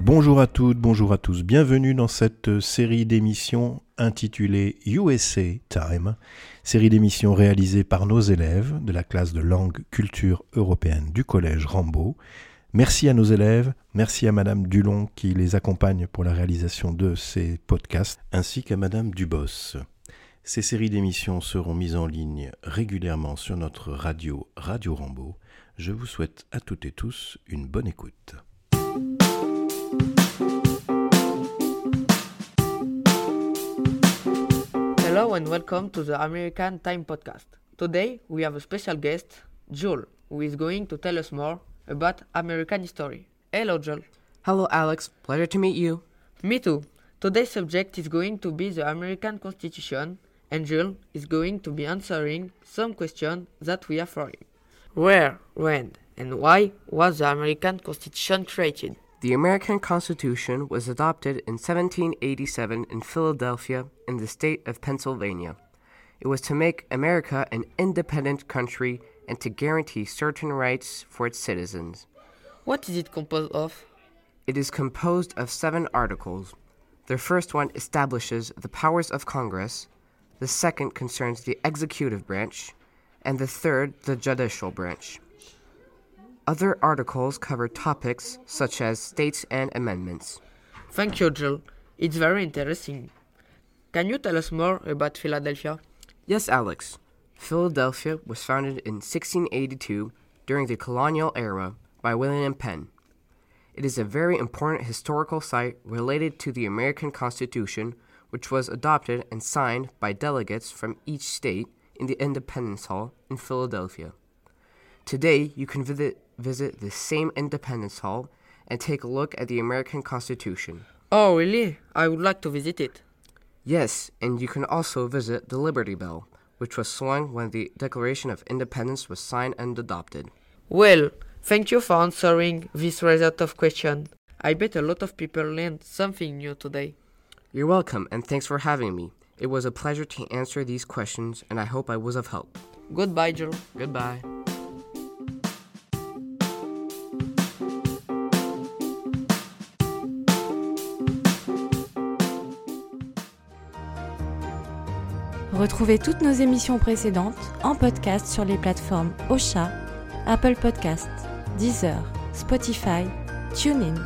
Bonjour à toutes, bonjour à tous. Bienvenue dans cette série d'émissions intitulée USA Time, série d'émissions réalisée par nos élèves de la classe de langue culture européenne du collège Rambaud. Merci à nos élèves, merci à Madame Dulon qui les accompagne pour la réalisation de ces podcasts, ainsi qu'à Madame Dubos. Ces séries d'émissions seront mises en ligne régulièrement sur notre radio Radio Rambo. Je vous souhaite à toutes et tous une bonne écoute. Hello and welcome to the American Time podcast. Today we have a special guest, Joel, who is going to tell us more about American history. Hello, Joel. Hello, Alex. Pleasure to meet you. Me too. Today's subject is going to be the American Constitution, and Joel is going to be answering some questions that we have for him. Where, when, and why was the American Constitution created? The American Constitution was adopted in 1787 in Philadelphia in the state of Pennsylvania. It was to make America an independent country and to guarantee certain rights for its citizens. What is it composed of? It is composed of seven articles. The first one establishes the powers of Congress, the second concerns the executive branch, and the third the judicial branch. Other articles cover topics such as states and amendments. Thank you, Jill. It's very interesting. Can you tell us more about Philadelphia? Yes, Alix. Philadelphia was founded in 1682 during the colonial era by William Penn. It is a very important historical site related to the American Constitution, which was adopted and signed by delegates from each state in the Independence Hall in Philadelphia. Today, you can visit, visit the same Independence Hall and take a look at the American Constitution. Oh, really? I would like to visit it. Yes, and you can also visit the Liberty Bell, which was swung when the Declaration of Independence was signed and adopted. Well, thank you for answering this rather tough question. I bet a lot of people learned something new today. You're welcome, and thanks for having me. It was a pleasure to answer these questions, and I hope I was of help. Goodbye, Joel. Goodbye. Retrouvez toutes nos émissions précédentes en podcast sur les plateformes Ausha, Apple Podcasts, Deezer, Spotify, TuneIn